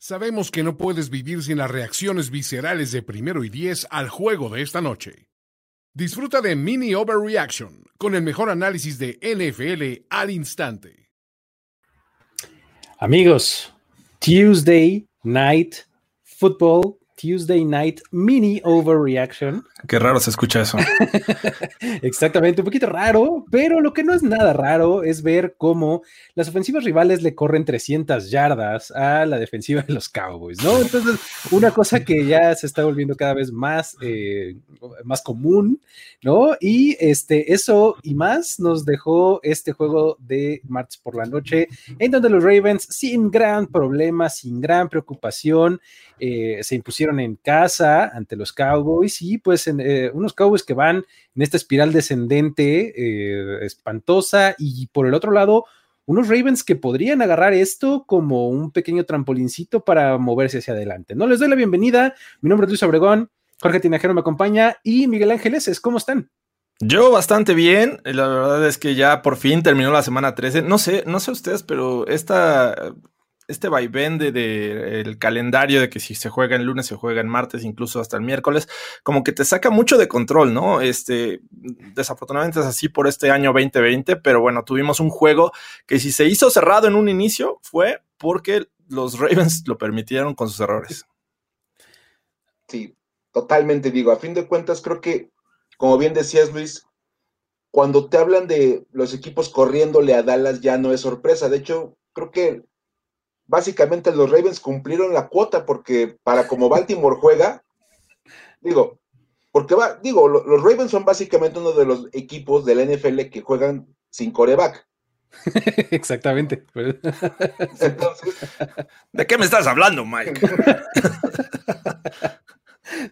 Sabemos que no puedes vivir sin las reacciones viscerales de primero y diez al juego de esta noche. Disfruta de Mini Overreaction con el mejor análisis de NFL al instante. Amigos, Tuesday Night Football Tuesday Night Mini Overreaction. Qué raro se escucha eso. Exactamente, un poquito raro, pero lo que no es nada raro es ver cómo las ofensivas rivales le corren 300 yardas a la defensiva de los Cowboys, ¿no? Entonces, una cosa que ya se está volviendo cada vez más, eh, más común, ¿no? Y este, eso y más nos dejó este juego de martes por la noche, en donde los Ravens, sin gran problema, sin gran preocupación, eh, se impusieron en casa ante los Cowboys y pues en, eh, unos Cowboys que van en esta espiral descendente eh, espantosa y por el otro lado unos Ravens que podrían agarrar esto como un pequeño trampolincito para moverse hacia adelante. No les doy la bienvenida, mi nombre es Luis Obregón, Jorge Tinajero me acompaña y Miguel Ángeles, ¿cómo están? Yo bastante bien, la verdad es que ya por fin terminó la semana 13. No sé, no sé ustedes, pero esta este vaivén de, el calendario de que si se juega en lunes, se juega en martes, incluso hasta el miércoles, como que te saca mucho de control, ¿no? Este, desafortunadamente es así por este año 2020, pero bueno, tuvimos un juego que si se hizo cerrado en un inicio fue porque los Ravens lo permitieron con sus errores. Sí, totalmente digo, a fin de cuentas creo que, como bien decías Luis, cuando te hablan de los equipos corriéndole a Dallas ya no es sorpresa, de hecho creo que básicamente los Ravens cumplieron la cuota porque para como Baltimore juega, digo, porque va, digo, los Ravens son básicamente uno de los equipos de la NFL que juegan sin coreback. Exactamente. ¿De qué me estás hablando, Mike?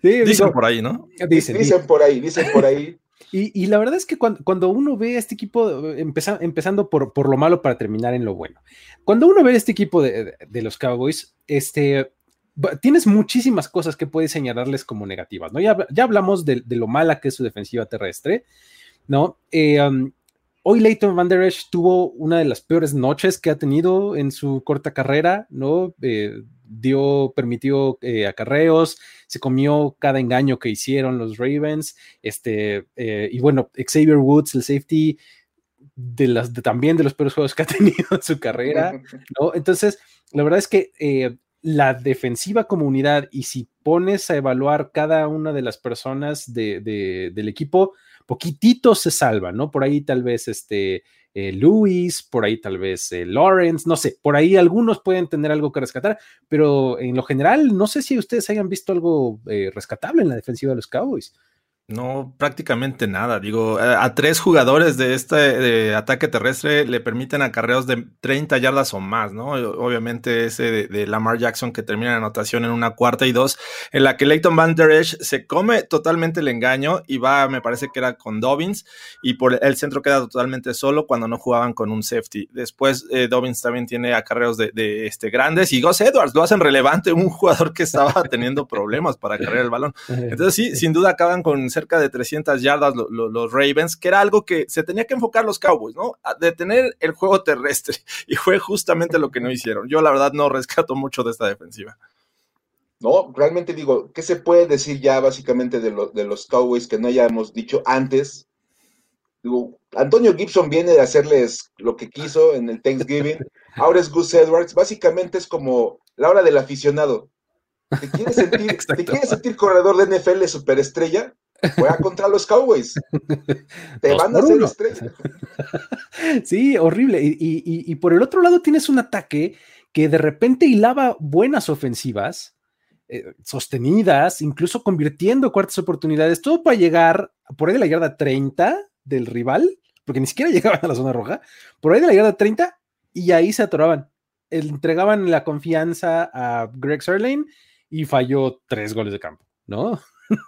dicen por ahí, ¿no? Dicen, dicen por ahí, dicen por ahí. Y, la verdad es que cuando, uno ve a este equipo, empezando por, por, lo malo para terminar en lo bueno, cuando uno ve a este equipo de, los Cowboys, este, tienes muchísimas cosas que puedes señalarles como negativas, ¿no? Ya, ya hablamos de, lo mala que es su defensiva terrestre, ¿no? Eh, um, hoy Leighton Van Der Esch tuvo una de las peores noches que ha tenido en su corta carrera, ¿no? Eh, dio, permitió eh, acarreos, se comió cada engaño que hicieron los Ravens, este, eh, y bueno, Xavier Woods, el safety, de las, también de los peores juegos que ha tenido en su carrera, ¿no? Entonces, la verdad es que eh, la defensiva comunidad, y si pones a evaluar cada una de las personas del equipo, poquitito se salva, ¿no? Por ahí tal vez este eh, Luis, por ahí tal vez eh, Lawrence, no sé, por ahí algunos pueden tener algo que rescatar, pero en lo general no sé si ustedes hayan visto algo eh, rescatable en la defensiva de los Cowboys. No, prácticamente nada. Digo, a, tres jugadores de este ataque terrestre le permiten acarreos de 30 yardas o más, ¿no? Obviamente ese de, Lamar Jackson que termina la anotación en una cuarta y dos, en la que Leighton Van Der Esch se come totalmente el engaño y va, me parece que era con Dobbins, y por el centro queda totalmente solo cuando no jugaban con un safety. Después eh, Dobbins también tiene acarreos de, este, grandes y Gus Edwards lo hacen relevante, un jugador que estaba teniendo problemas para cargar el balón. Entonces sí, sin duda acaban con cerca de 300 yardas los Ravens, que era algo que se tenía que enfocar los Cowboys, ¿no? A detener el juego terrestre. Y fue justamente lo que no hicieron. Yo la verdad no rescato mucho de esta defensiva. No, realmente digo, ¿qué se puede decir ya básicamente de, de los Cowboys que no hayamos dicho antes? Digo, Antonio Gibson viene de hacerles lo que quiso en el Thanksgiving. Ahora es Gus Edwards. Básicamente es como la hora del aficionado. ¿Te quieres sentir, ¿te quieres sentir corredor de NFL superestrella? Juega contra los Cowboys. Te van a hacer estrella. Sí, horrible. Y, por el otro lado tienes un ataque que de repente hilaba buenas ofensivas, eh, sostenidas, incluso convirtiendo cuartas oportunidades, todo para llegar por ahí de la yarda 30 del rival, porque ni siquiera llegaban a la zona roja, por ahí de la yarda 30 y ahí se atoraban. Entregaban la confianza a Greg Serlane y falló tres goles de campo, ¿no?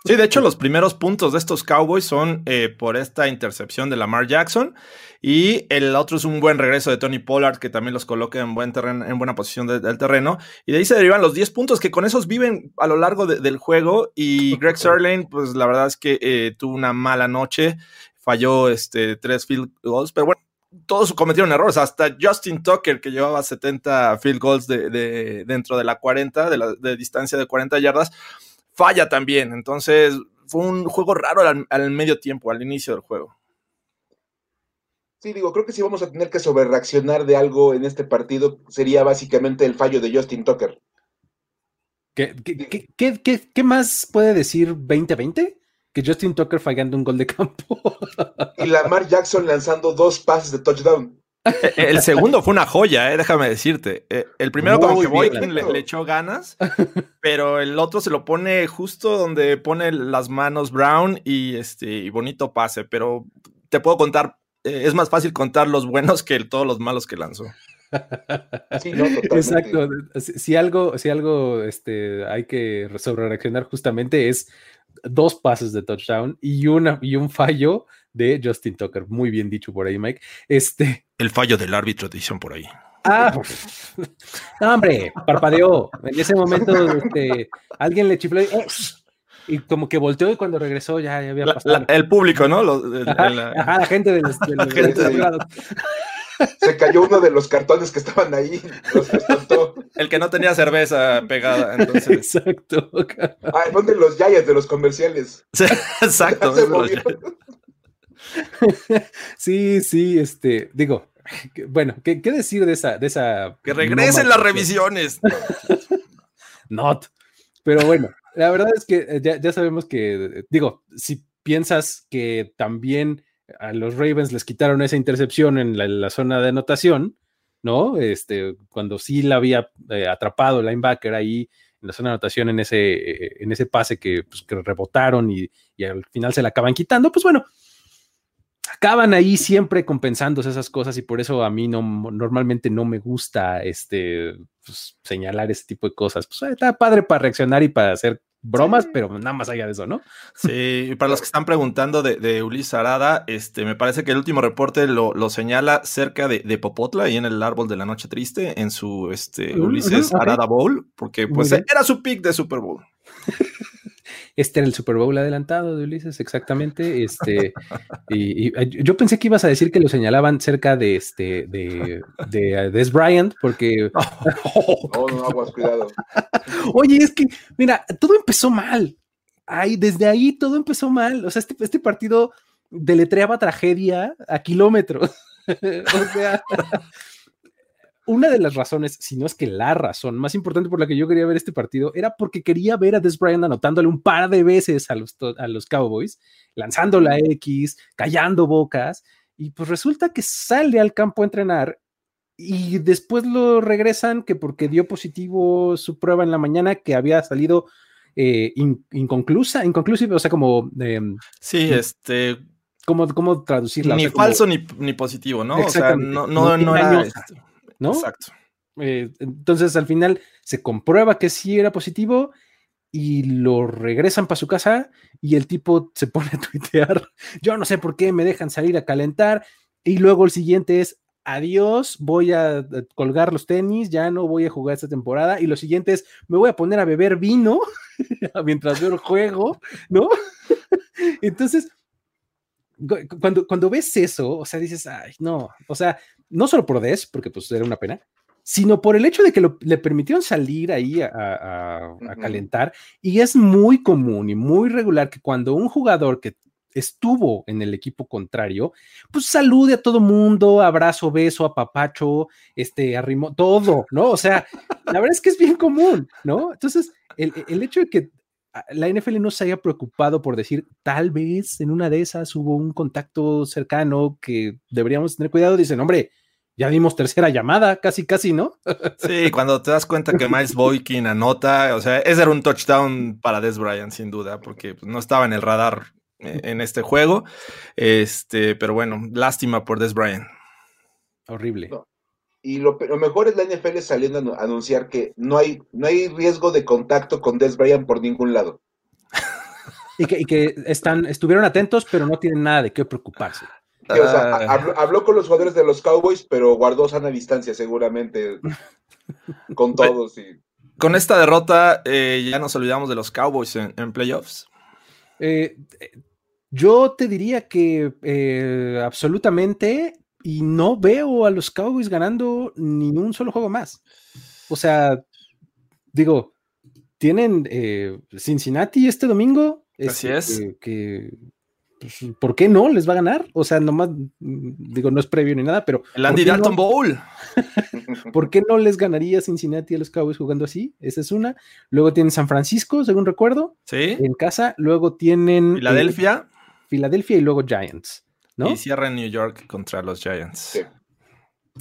Sí, de hecho, los primeros puntos de estos Cowboys son eh, por esta intercepción de Lamar Jackson. Y el otro es un buen regreso de Tony Pollard, que también los coloca en, buen terreno, en buena posición del terreno. Y de ahí se derivan los 10 puntos, que con esos viven a lo largo del juego. Y Greg Serlane, pues la verdad es que eh, tuvo una mala noche. Falló este, tres field goals, pero bueno, todos cometieron errores, hasta Justin Tucker, que llevaba 70 field goals de, dentro de la 40, de, la, de distancia de 40 yardas, falla también. Entonces, fue un juego raro al, medio tiempo, al inicio del juego. Sí, digo, creo que si vamos a tener que sobrereaccionar de algo en este partido, sería básicamente el fallo de Justin Tucker. ¿Qué, qué más puede decir 2020? Que Justin Tucker fallando un gol de campo. y Lamar Jackson lanzando dos pases de touchdown. E, e, el segundo fue una joya, eh, déjame decirte. Eh, el primero como que Boykin le, echó ganas, pero el otro se lo pone justo donde pone las manos Brown y este bonito pase. Pero te puedo contar, eh, es más fácil contar los buenos que todos los malos que lanzó. Exacto. Si, algo, si algo este, hay que sobre reaccionar justamente es dos pases de touchdown y, una, y un fallo de Justin Tucker. Muy bien dicho por ahí, Mike. Este... El fallo del árbitro, dicen por ahí. Ah, hombre, parpadeó. En ese momento este, alguien le chifló y, como que volteó y cuando regresó ya, había pasado. el público, ¿no? la, gente de los, Se cayó uno de los cartones que estaban ahí. El que no tenía cerveza pegada. Entonces. Exacto. Ah, ¿dónde los Giants de los comerciales? exacto. sí, sí, este, digo, bueno, ¿qué, decir de esa, de esa? Que regresen las revisiones. Not. Pero bueno, la verdad es que eh, ya, ya sabemos que, digo, si piensas que también a los Ravens les quitaron esa intercepción en la, zona de anotación, ¿no? Este, cuando sí la había eh, atrapado el linebacker ahí en la zona de anotación en ese, eh, en ese pase que, pues, que rebotaron y, y, al final se la acaban quitando, pues bueno, acaban ahí siempre compensándose esas cosas y por eso a mí no, normalmente no me gusta este, pues, señalar ese tipo de cosas. Pues está padre para reaccionar y para hacer bromas, pero nada más allá de eso, ¿no? Sí, y para los que están preguntando de, de Ulises Arada, este, me parece que el último reporte lo, señala cerca de, Popotla y en el árbol de la noche triste, en su este, Ulises Arada Bowl, porque pues era su pick de Super Bowl. Este era el Super Bowl adelantado de Ulises, exactamente. Este, y, yo pensé que ibas a decir que lo señalaban cerca de este de, de, Des Bryant, porque. no, no, aguas, cuidado. Oye, es que, mira, todo empezó mal. Ay, desde ahí todo empezó mal. O sea, este, este partido deletreaba tragedia a kilómetros. o sea, una de las razones, si no es que la razón más importante por la que yo quería ver este partido, era porque quería ver a Des Bryant anotándole un par de veces a los, a los Cowboys, lanzando la X, callando bocas, y pues resulta que sale al campo a entrenar y después lo regresan que porque dio positivo su prueba en la mañana que había salido eh, inconclusa, inconclusive, o sea, como... Em, sí, este... ¿Cómo, cómo traducirla? Ni falso ni, positivo, ¿no? O sea, no, no, no era... ¿no? Exacto. Eh, entonces al final se comprueba que sí era positivo y lo regresan para su casa y el tipo se pone a tuitear, yo no sé por qué me dejan salir a calentar y luego el siguiente es, adiós, voy a colgar los tenis, ya no voy a jugar esta temporada y lo siguiente es, me voy a poner a beber vino mientras veo el juego, ¿no? Entonces, cuando, cuando ves eso, o sea, dices, ay, no, o sea, no solo por Des, porque pues era una pena, sino por el hecho de que le permitieron salir ahí a, calentar. Y es muy común y muy regular que cuando un jugador que estuvo en el equipo contrario, pues salude a todo mundo, abrazo, beso, apapacho, este, arrimó, todo, ¿no? O sea, la verdad es que es bien común, ¿no? Entonces, el, el hecho de que la NFL no se haya preocupado por decir, tal vez en una de esas hubo un contacto cercano que deberíamos tener cuidado, dicen, hombre, ya dimos tercera llamada, casi, casi, ¿no? Sí, cuando te das cuenta que Miles Boykin anota, o sea, ese era un touchdown para Des Bryant, sin duda, porque pues, no estaba en el radar eh, en este juego. Este, pero bueno, lástima por Des Bryant. Horrible. Y lo, mejor es la NFL saliendo a anunciar que no hay, no hay riesgo de contacto con Des Bryant por ningún lado. y que, y que están, estuvieron atentos, pero no tienen nada de qué preocuparse. Ah. habló, con los jugadores de los Cowboys, pero guardó sana distancia seguramente con todos. Y... Con esta derrota eh, ya nos olvidamos de los Cowboys en, playoffs. Eh, yo te diría que eh, absolutamente, y no veo a los Cowboys ganando ni un solo juego más. O sea, digo, tienen eh, Cincinnati este domingo. Así es. que pues, ¿por qué no les va a ganar? O sea, nomás, mm, digo, no es previo ni nada, pero. El Andy Dalton Bowl. ¿Por qué no les ganaría Cincinnati a los Cowboys jugando así? Esa es una. Luego tienen San Francisco, según recuerdo. Sí. En casa. Luego tienen. Eh, Filadelfia. Filadelfia y luego Giants. ¿No? Y cierra en New York contra los Giants. Sí.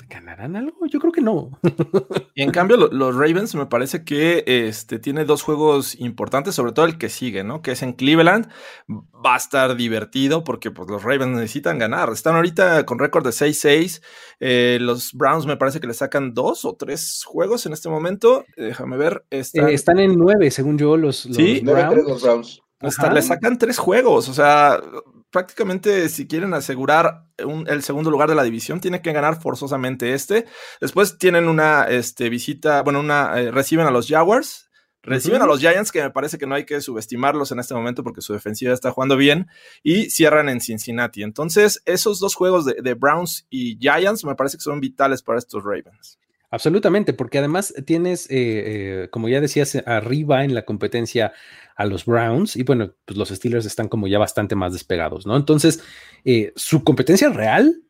¿Ganarán algo? Yo creo que no. y en cambio, los Ravens me parece que este, tiene dos juegos importantes, sobre todo el que sigue, ¿no? Que es en Cleveland. Va a estar divertido porque pues, los Ravens necesitan ganar. Están ahorita con récord de 6-6. Eh, los Browns me parece que le sacan dos o tres juegos en este momento. Déjame ver. Están, eh, están en nueve, según yo, los, los ¿Sí? Browns. le sacan tres juegos. O sea, prácticamente si quieren asegurar el segundo lugar de la división, tienen que ganar forzosamente este. Después tienen una este, visita, bueno, una eh, reciben a los Jaguars, reciben a los Giants, que me parece que no hay que subestimarlos en este momento porque su defensiva está jugando bien, y cierran en Cincinnati. Entonces, esos dos juegos de, Browns y Giants me parece que son vitales para estos Ravens. Absolutamente, porque además tienes, eh, eh, como ya decías, arriba en la competencia a los Browns y bueno, pues los Steelers están como ya bastante más despegados, ¿no? Entonces, eh, su competencia real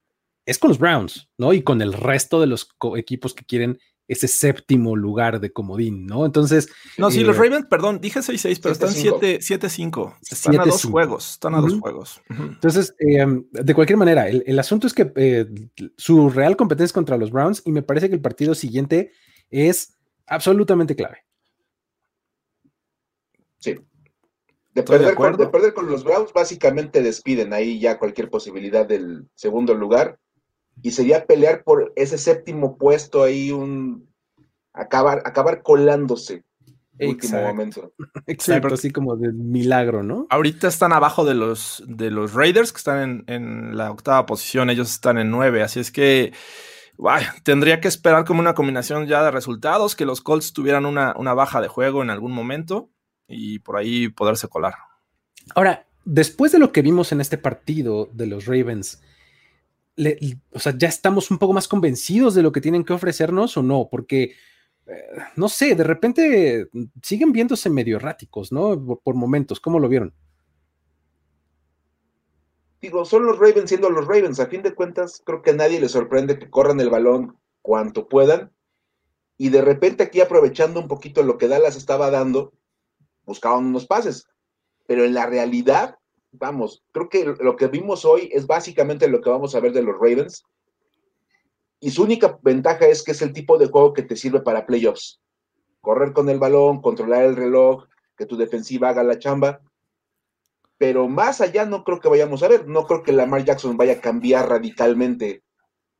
es con los Browns, ¿no? Y con el resto de los equipos que quieren ese séptimo lugar de comodín, ¿no? Entonces. No, sí, los eh, Ravens, perdón, dije 6-6, pero están 7-5. Están a dos juegos. Están a dos juegos. Entonces, em, de cualquier manera, el, asunto es que eh, su real competencia es contra los Browns y me parece que el partido siguiente es absolutamente clave. Sí. De perder, con, de perder, con, los Browns, básicamente despiden ahí ya cualquier posibilidad del segundo lugar. Y sería pelear por ese séptimo puesto ahí, un acabar, acabar colándose. Último momento. Exacto, así como de milagro, ¿no? Ahorita están abajo de los, de los Raiders, que están en, en la octava posición, ellos están en nueve, así es que tendría que esperar como una combinación ya de resultados, que los Colts tuvieran una, una baja de juego en algún momento y por ahí poderse colar. Ahora, después de lo que vimos en este partido de los Ravens, o sea, ya estamos un poco más convencidos de lo que tienen que ofrecernos o no, porque eh, no sé, de repente siguen viéndose medio erráticos, ¿no? Por, momentos, ¿cómo lo vieron? Digo, son los Ravens siendo los Ravens. A fin de cuentas, creo que a nadie le sorprende que corran el balón cuanto puedan. Y de repente aquí aprovechando un poquito lo que Dallas estaba dando, buscaban unos pases. Pero en la realidad, vamos, creo que lo que vimos hoy es básicamente lo que vamos a ver de los Ravens. Y su única ventaja es que es el tipo de juego que te sirve para playoffs. Correr con el balón, controlar el reloj, que tu defensiva haga la chamba. Pero más allá no creo que vayamos a ver. No creo que Lamar Jackson vaya a cambiar radicalmente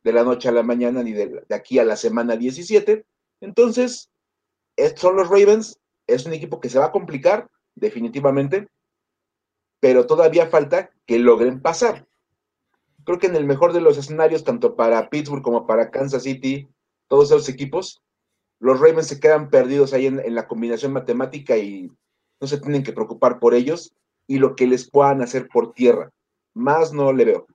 de la noche a la mañana ni de, aquí a la semana 17. Entonces, estos son los Ravens es un equipo que se va a complicar, definitivamente, pero todavía falta que logren pasar. Creo que en el mejor de los escenarios, tanto para Pittsburgh como para Kansas City, todos esos equipos, los Ravens se quedan perdidos ahí en, la combinación matemática y no se tienen que preocupar por ellos y lo que les puedan hacer por tierra. Más no le veo.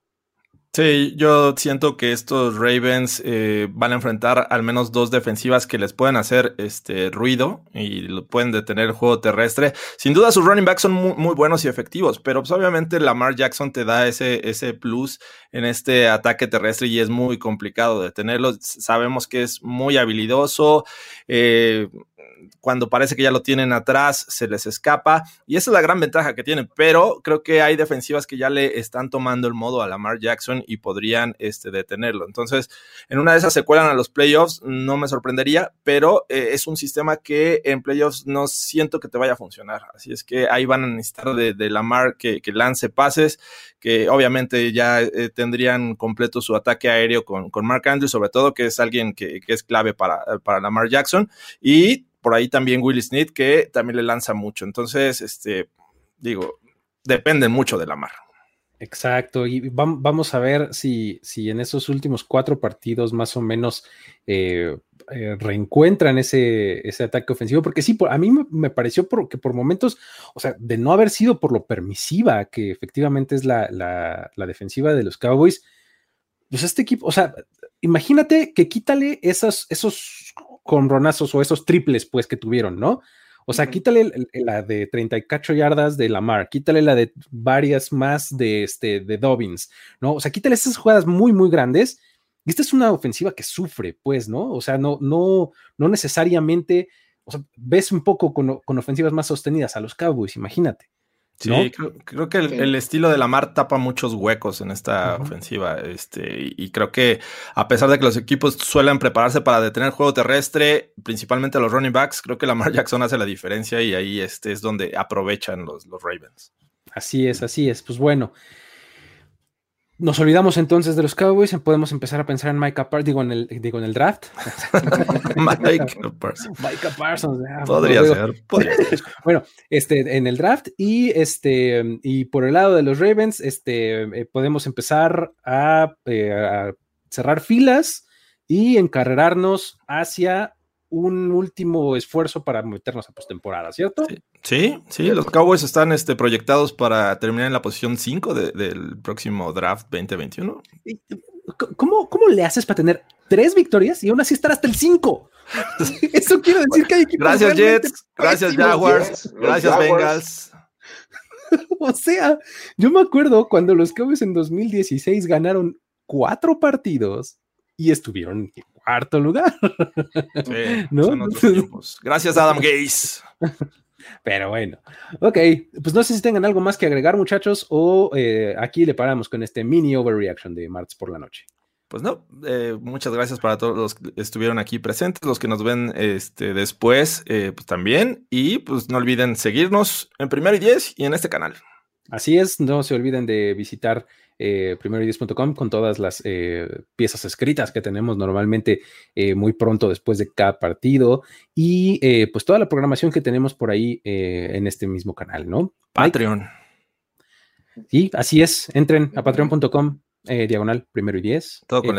Sí, yo siento que estos Ravens eh, van a enfrentar al menos dos defensivas que les pueden hacer este ruido y pueden detener el juego terrestre. Sin duda sus running backs son muy, buenos y efectivos, pero pues obviamente Lamar Jackson te da ese, ese plus en este ataque terrestre y es muy complicado detenerlo. Sabemos que es muy habilidoso. Eh, cuando parece que ya lo tienen atrás, se les escapa. Y esa es la gran ventaja que tienen. Pero creo que hay defensivas que ya le están tomando el modo a Lamar Jackson y podrían este, detenerlo. Entonces, en una de esas se cuelan a los playoffs, no me sorprendería, pero eh, es un sistema que en playoffs no siento que te vaya a funcionar. Así es que ahí van a necesitar de, de Lamar que, que, lance pases, que obviamente ya eh, tendrían completo su ataque aéreo con, con Mark Andrews, sobre todo, que es alguien que, que es clave para, para Lamar Jackson. Y por ahí también Will Smith, que también le lanza mucho. Entonces, este, digo, depende mucho de la mar. Exacto, y vamos a ver si, si en esos últimos cuatro partidos más o menos eh, eh, reencuentran ese, ese, ataque ofensivo, porque sí, a mí me, pareció que por momentos, o sea, de no haber sido por lo permisiva que efectivamente es la, la defensiva de los Cowboys, pues este equipo, o sea, imagínate que quítale esos, esos conronazos o esos triples, pues, que tuvieron, ¿no? O sea, quítale la de 38 yardas de Lamar, quítale la de varias más de, este, de Dobbins, ¿no? O sea, quítale esas jugadas muy, muy grandes. Y esta es una ofensiva que sufre, pues, ¿no? O sea, no, no, no necesariamente, o sea, ves un poco con, con ofensivas más sostenidas a los Cowboys, imagínate. Sí, creo, que el, estilo de Lamar tapa muchos huecos en esta ofensiva. Este, y, creo que a pesar de que los equipos suelen prepararse para detener el juego terrestre, principalmente los running backs, creo que Lamar Jackson hace la diferencia y ahí este es donde aprovechan los, los Ravens. Así es, así es. Pues bueno, nos olvidamos entonces de los Cowboys y podemos empezar a pensar en Micah Parsons, digo en el, digo en el draft. Micah Parsons. Micah Parsons. podría, ser, Bueno, este, en el draft y este, y por el lado de los Ravens, este, eh, podemos empezar a, eh, a cerrar filas y encarrerarnos hacia un último esfuerzo para meternos a postemporada, ¿cierto? Sí, sí, los Cowboys están este, proyectados para terminar en la posición 5 del próximo draft 2021. ¿Cómo, ¿Cómo le haces para tener tres victorias y aún así estar hasta el 5? Eso quiere decir que hay equipos Gracias, Jets. Gracias, Jaguars. gracias, Bengals. o sea, yo me acuerdo cuando los Cowboys en 2016 ganaron cuatro partidos y estuvieron en cuarto lugar. ¿No? Gracias, Adam Gaze. Pero bueno, ok, pues no sé si tengan algo más que agregar, muchachos, o eh, aquí le paramos con este mini overreaction de martes por la noche. Pues no, eh, muchas gracias para todos los que estuvieron aquí presentes, los que nos ven este, después, eh, pues también, y pues no olviden seguirnos en Primero y Diez y en este canal. Así es, no se olviden de visitar eh, con todas las eh, piezas escritas que tenemos normalmente eh, muy pronto después de cada partido y eh, pues toda la programación que tenemos por ahí en este mismo canal, ¿no? Patreon. Sí, así es. Entren a patreon.com, diagonal primero y diez. Todo con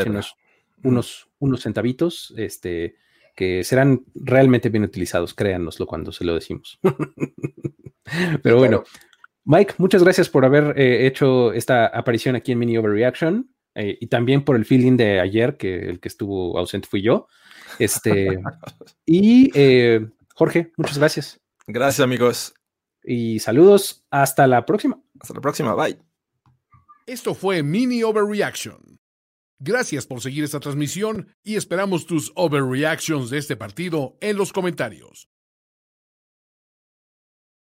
unos, unos centavitos, este, que serán realmente bien utilizados, créanoslo cuando se lo decimos. Pero bueno, Mike, muchas gracias por haber eh, hecho esta aparición aquí en Mini Overreaction eh, y también por el feeling de ayer, que el que estuvo ausente fui yo. Este, y eh, Jorge, muchas gracias. Gracias, amigos. Y saludos. Hasta la próxima. Hasta la próxima. Bye. Esto fue Mini Overreaction. Gracias por seguir esta transmisión y esperamos tus overreactions de este partido en los comentarios.